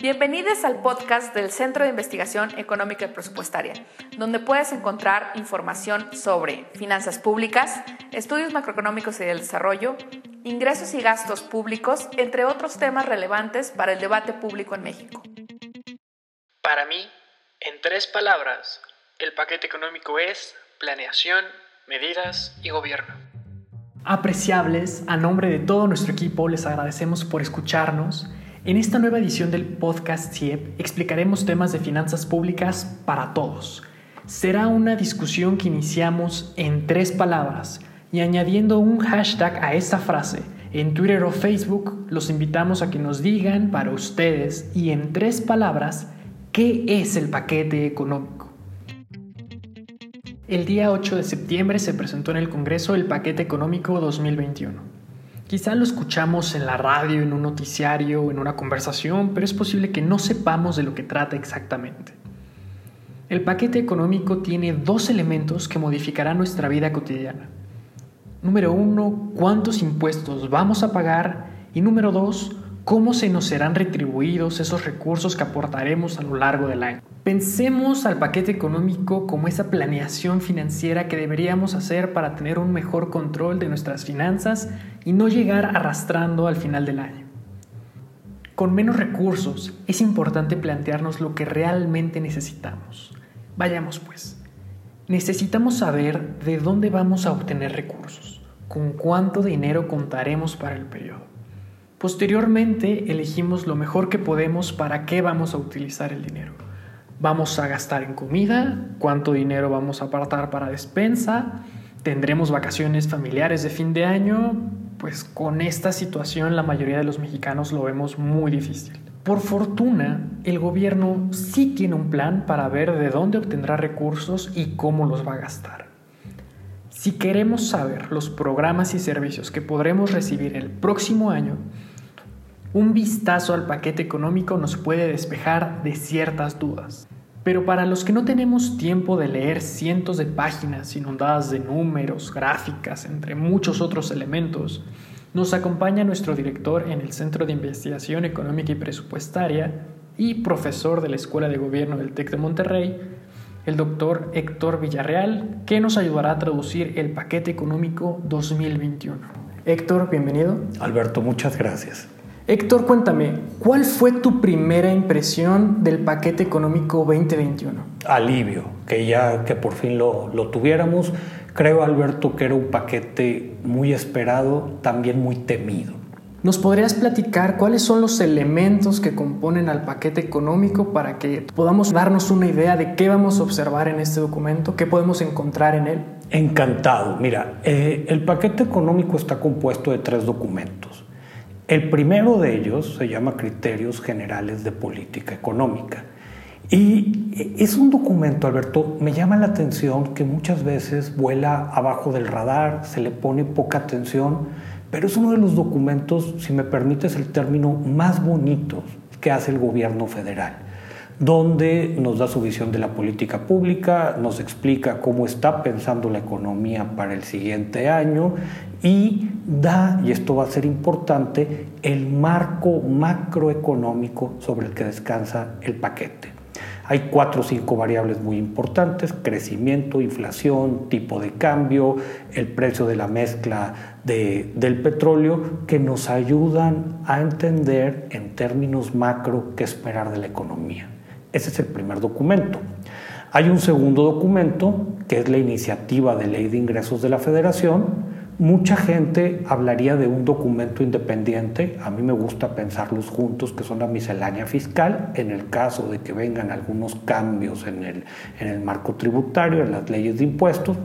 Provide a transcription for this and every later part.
Bienvenidos al podcast del Centro de Investigación Económica y Presupuestaria, donde puedes encontrar información sobre finanzas públicas, estudios macroeconómicos y del desarrollo, ingresos y gastos públicos, entre otros temas relevantes para el debate público en México. Para mí, en tres palabras, el paquete económico es planeación, medidas y gobierno. Apreciables, a nombre de todo nuestro equipo les agradecemos por escucharnos en esta nueva edición del podcast CIEP explicaremos temas de finanzas públicas para todos. Será una discusión que iniciamos en tres palabras y añadiendo un hashtag a esta frase. En Twitter o Facebook los invitamos a que nos digan para ustedes y en tres palabras qué es el paquete económico. El día 8 de septiembre se presentó en el Congreso el paquete económico 2021. Quizá lo escuchamos en la radio, en un noticiario en una conversación, pero es posible que no sepamos de lo que trata exactamente. El paquete económico tiene dos elementos que modificarán nuestra vida cotidiana. Número uno, cuántos impuestos vamos a pagar y número dos, cómo se nos serán retribuidos esos recursos que aportaremos a lo largo del año. Pensemos al paquete económico como esa planeación financiera que deberíamos hacer para tener un mejor control de nuestras finanzas y no llegar arrastrando al final del año. Con menos recursos es importante plantearnos lo que realmente necesitamos. Vayamos pues. Necesitamos saber de dónde vamos a obtener recursos, con cuánto dinero contaremos para el periodo Posteriormente elegimos lo mejor que podemos para qué vamos a utilizar el dinero. Vamos a gastar en comida, cuánto dinero vamos a apartar para despensa, tendremos vacaciones familiares de fin de año, pues con esta situación la mayoría de los mexicanos lo vemos muy difícil. Por fortuna, el gobierno sí tiene un plan para ver de dónde obtendrá recursos y cómo los va a gastar. Si queremos saber los programas y servicios que podremos recibir el próximo año, un vistazo al paquete económico nos puede despejar de ciertas dudas. Pero para los que no tenemos tiempo de leer cientos de páginas inundadas de números, gráficas, entre muchos otros elementos, nos acompaña nuestro director en el Centro de Investigación Económica y Presupuestaria y profesor de la Escuela de Gobierno del TEC de Monterrey, el doctor Héctor Villarreal, que nos ayudará a traducir el paquete económico 2021. Héctor, bienvenido. Alberto, muchas gracias. Héctor, cuéntame, ¿cuál fue tu primera impresión del paquete económico 2021? Alivio, que ya que por fin lo, lo tuviéramos. Creo, Alberto, que era un paquete muy esperado, también muy temido. ¿Nos podrías platicar cuáles son los elementos que componen al paquete económico para que podamos darnos una idea de qué vamos a observar en este documento, qué podemos encontrar en él? Encantado. Mira, eh, el paquete económico está compuesto de tres documentos. El primero de ellos se llama Criterios Generales de Política Económica. Y es un documento, Alberto, me llama la atención que muchas veces vuela abajo del radar, se le pone poca atención, pero es uno de los documentos, si me permites el término, más bonitos que hace el gobierno federal donde nos da su visión de la política pública, nos explica cómo está pensando la economía para el siguiente año y da, y esto va a ser importante, el marco macroeconómico sobre el que descansa el paquete. Hay cuatro o cinco variables muy importantes, crecimiento, inflación, tipo de cambio, el precio de la mezcla del petróleo, que nos ayudan a entender en términos macro qué esperar de la economía. Ese es el primer documento. Hay un segundo documento, que es la iniciativa de ley de ingresos de la federación. Mucha gente hablaría de un documento independiente, a mí me gusta pensarlos juntos, que son la miscelánea fiscal, en el caso de que vengan algunos cambios en el, en el marco tributario, en las leyes de impuestos,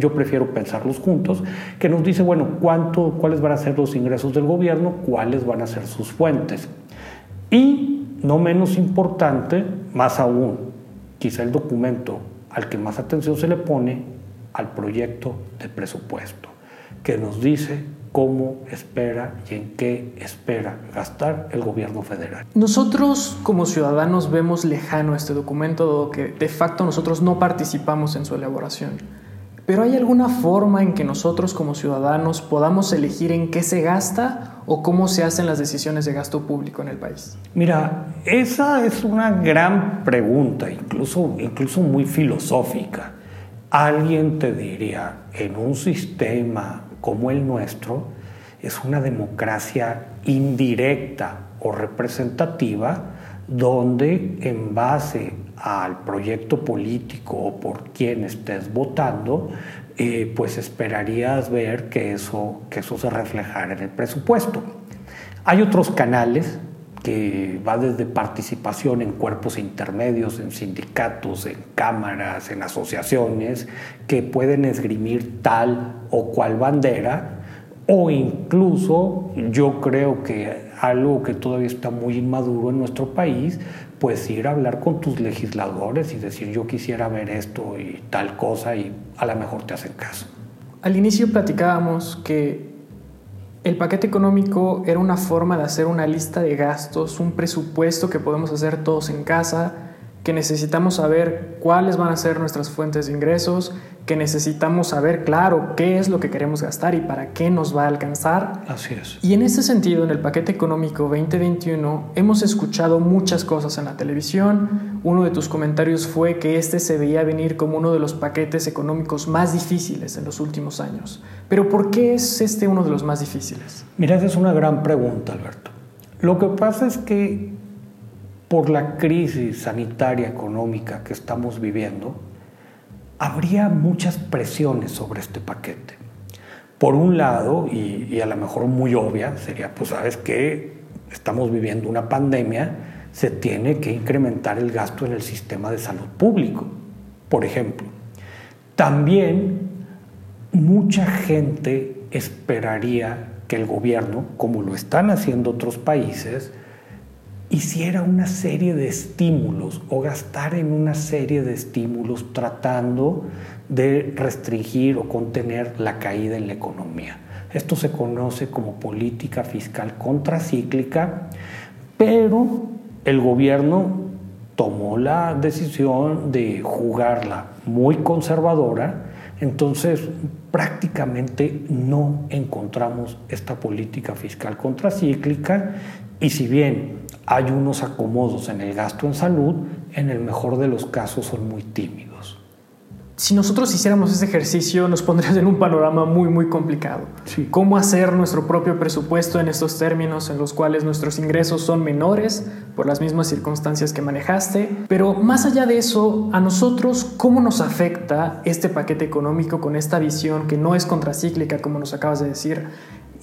yo prefiero pensarlos juntos, que nos dice, bueno, cuánto, cuáles van a ser los ingresos del gobierno, cuáles van a ser sus fuentes. Y no menos importante, más aún, quizá el documento al que más atención se le pone al proyecto de presupuesto, que nos dice cómo espera y en qué espera gastar el gobierno federal. Nosotros como ciudadanos vemos lejano este documento, que de facto nosotros no participamos en su elaboración. Pero ¿hay alguna forma en que nosotros como ciudadanos podamos elegir en qué se gasta o cómo se hacen las decisiones de gasto público en el país? Mira, esa es una gran pregunta, incluso, incluso muy filosófica. Alguien te diría, en un sistema como el nuestro, es una democracia indirecta o representativa donde en base al proyecto político o por quien estés votando, eh, pues esperarías ver que eso, que eso se reflejara en el presupuesto. Hay otros canales que va desde participación en cuerpos intermedios, en sindicatos, en cámaras, en asociaciones, que pueden esgrimir tal o cual bandera, o incluso yo creo que algo que todavía está muy inmaduro en nuestro país, pues ir a hablar con tus legisladores y decir yo quisiera ver esto y tal cosa y a lo mejor te hacen caso. Al inicio platicábamos que el paquete económico era una forma de hacer una lista de gastos, un presupuesto que podemos hacer todos en casa, que necesitamos saber cuáles van a ser nuestras fuentes de ingresos, que necesitamos saber, claro, qué es lo que queremos gastar y para qué nos va a alcanzar. Así es. Y en ese sentido, en el paquete económico 2021, hemos escuchado muchas cosas en la televisión. Uno de tus comentarios fue que este se veía venir como uno de los paquetes económicos más difíciles en los últimos años. Pero ¿por qué es este uno de los más difíciles? Mira, esa es una gran pregunta, Alberto. Lo que pasa es que por la crisis sanitaria económica que estamos viviendo, habría muchas presiones sobre este paquete. Por un lado, y, a lo mejor muy obvia, sería, pues sabes que estamos viviendo una pandemia, se tiene que incrementar el gasto en el sistema de salud público, por ejemplo. También mucha gente esperaría que el gobierno, como lo están haciendo otros países, hiciera una serie de estímulos o gastar en una serie de estímulos tratando de restringir o contener la caída en la economía. Esto se conoce como política fiscal contracíclica, pero el gobierno tomó la decisión de jugarla muy conservadora, entonces prácticamente no encontramos esta política fiscal contracíclica y si bien hay unos acomodos en el gasto en salud, en el mejor de los casos son muy tímidos. Si nosotros hiciéramos ese ejercicio, nos pondrías en un panorama muy, muy complicado. ¿Cómo hacer nuestro propio presupuesto en estos términos en los cuales nuestros ingresos son menores por las mismas circunstancias que manejaste? Pero más allá de eso, a nosotros, ¿cómo nos afecta este paquete económico con esta visión que no es contracíclica, como nos acabas de decir?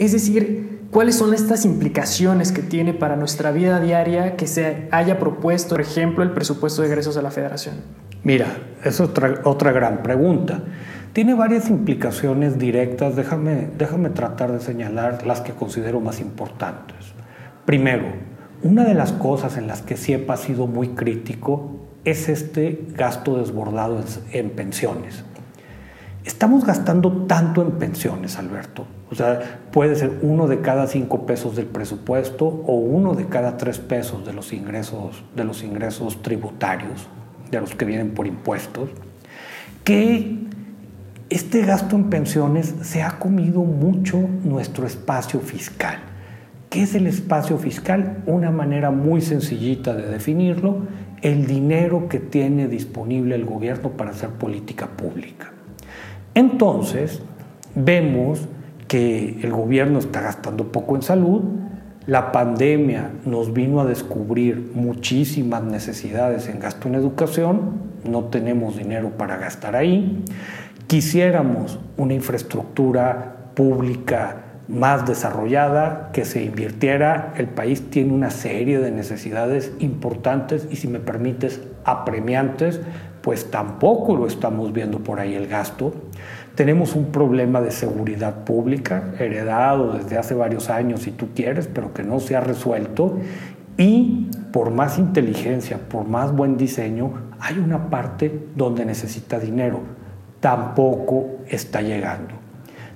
Es decir, ¿Cuáles son estas implicaciones que tiene para nuestra vida diaria que se haya propuesto, por ejemplo, el presupuesto de egresos de la federación? Mira, es otra, gran pregunta. Tiene varias implicaciones directas, déjame, déjame tratar de señalar las que considero más importantes. Primero, una de las cosas en las que SIEPA ha sido muy crítico es este gasto desbordado en pensiones. Estamos gastando tanto en pensiones, Alberto. O sea, puede ser uno de cada cinco pesos del presupuesto o uno de cada tres pesos de los ingresos, de los ingresos tributarios, de los que vienen por impuestos, que este gasto en pensiones se ha comido mucho nuestro espacio fiscal. ¿Qué es el espacio fiscal? Una manera muy sencillita de definirlo, el dinero que tiene disponible el gobierno para hacer política pública. Entonces, vemos que el gobierno está gastando poco en salud, la pandemia nos vino a descubrir muchísimas necesidades en gasto en educación, no tenemos dinero para gastar ahí, quisiéramos una infraestructura pública más desarrollada, que se invirtiera, el país tiene una serie de necesidades importantes y si me permites, apremiantes pues tampoco lo estamos viendo por ahí el gasto. Tenemos un problema de seguridad pública heredado desde hace varios años, si tú quieres, pero que no se ha resuelto. Y por más inteligencia, por más buen diseño, hay una parte donde necesita dinero. Tampoco está llegando.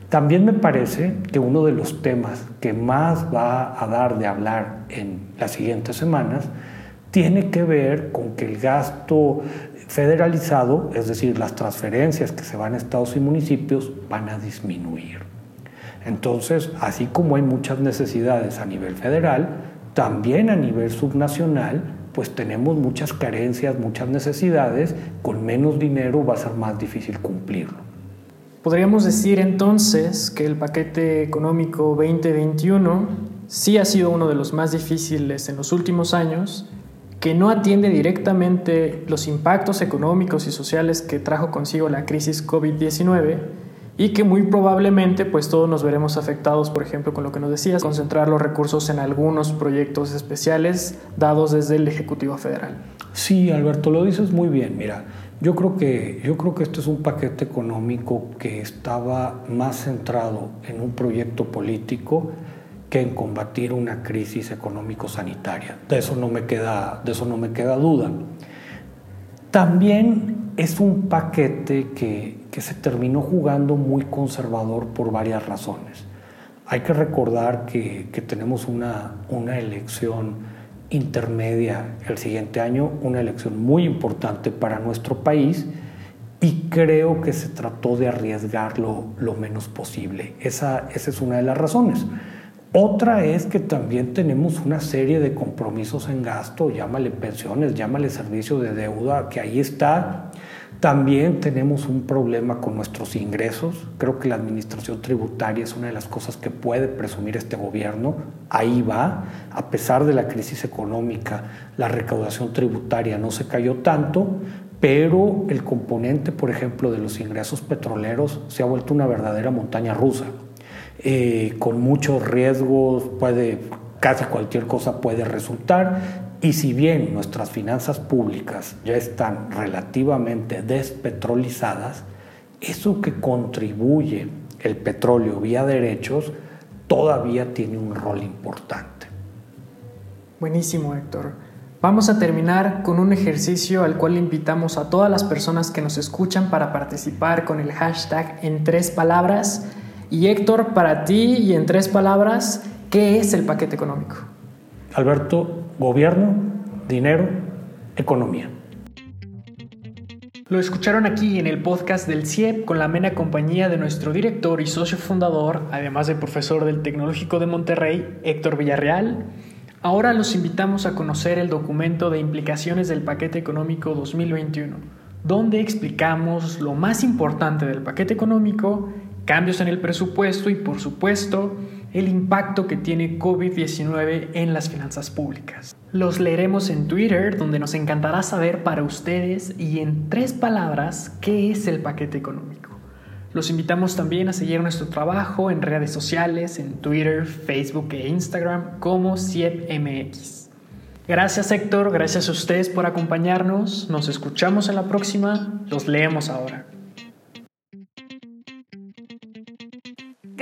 También me parece que uno de los temas que más va a dar de hablar en las siguientes semanas tiene que ver con que el gasto federalizado, es decir, las transferencias que se van a estados y municipios van a disminuir. Entonces, así como hay muchas necesidades a nivel federal, también a nivel subnacional, pues tenemos muchas carencias, muchas necesidades, con menos dinero va a ser más difícil cumplirlo. Podríamos decir entonces que el paquete económico 2021 sí ha sido uno de los más difíciles en los últimos años, que no atiende directamente los impactos económicos y sociales que trajo consigo la crisis COVID-19 y que muy probablemente pues todos nos veremos afectados, por ejemplo, con lo que nos decías, concentrar los recursos en algunos proyectos especiales dados desde el Ejecutivo Federal. Sí, Alberto, lo dices muy bien. Mira, yo creo que, yo creo que este es un paquete económico que estaba más centrado en un proyecto político que en combatir una crisis económico-sanitaria. De eso no me queda, de eso no me queda duda. También es un paquete que, que se terminó jugando muy conservador por varias razones. Hay que recordar que, que tenemos una, una elección intermedia el siguiente año, una elección muy importante para nuestro país y creo que se trató de arriesgarlo lo menos posible. Esa, esa es una de las razones. Otra es que también tenemos una serie de compromisos en gasto, llámale pensiones, llámale servicio de deuda, que ahí está también tenemos un problema con nuestros ingresos. Creo que la administración tributaria es una de las cosas que puede presumir este gobierno. Ahí va. A pesar de la crisis económica, la recaudación tributaria no se cayó tanto, pero el componente, por ejemplo, de los ingresos petroleros se ha vuelto una verdadera montaña rusa. Eh, con muchos riesgos, puede, casi cualquier cosa puede resultar y si bien nuestras finanzas públicas ya están relativamente despetrolizadas, eso que contribuye el petróleo vía derechos todavía tiene un rol importante. Buenísimo, Héctor. Vamos a terminar con un ejercicio al cual invitamos a todas las personas que nos escuchan para participar con el hashtag en tres palabras. Y Héctor, para ti y en tres palabras, ¿qué es el paquete económico? Alberto, gobierno, dinero, economía. Lo escucharon aquí en el podcast del CIEP con la amena compañía de nuestro director y socio fundador, además de profesor del Tecnológico de Monterrey, Héctor Villarreal. Ahora los invitamos a conocer el documento de implicaciones del paquete económico 2021, donde explicamos lo más importante del paquete económico, cambios en el presupuesto y por supuesto el impacto que tiene COVID-19 en las finanzas públicas. Los leeremos en Twitter, donde nos encantará saber para ustedes y en tres palabras qué es el paquete económico. Los invitamos también a seguir nuestro trabajo en redes sociales, en Twitter, Facebook e Instagram como CIEPMX. Gracias Héctor, gracias a ustedes por acompañarnos, nos escuchamos en la próxima, los leemos ahora.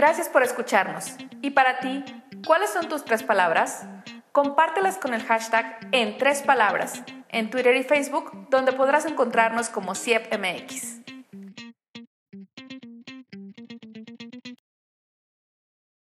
Gracias por escucharnos. ¿Y para ti, cuáles son tus tres palabras? Compártelas con el hashtag en tres palabras en Twitter y Facebook, donde podrás encontrarnos como CIEPMX.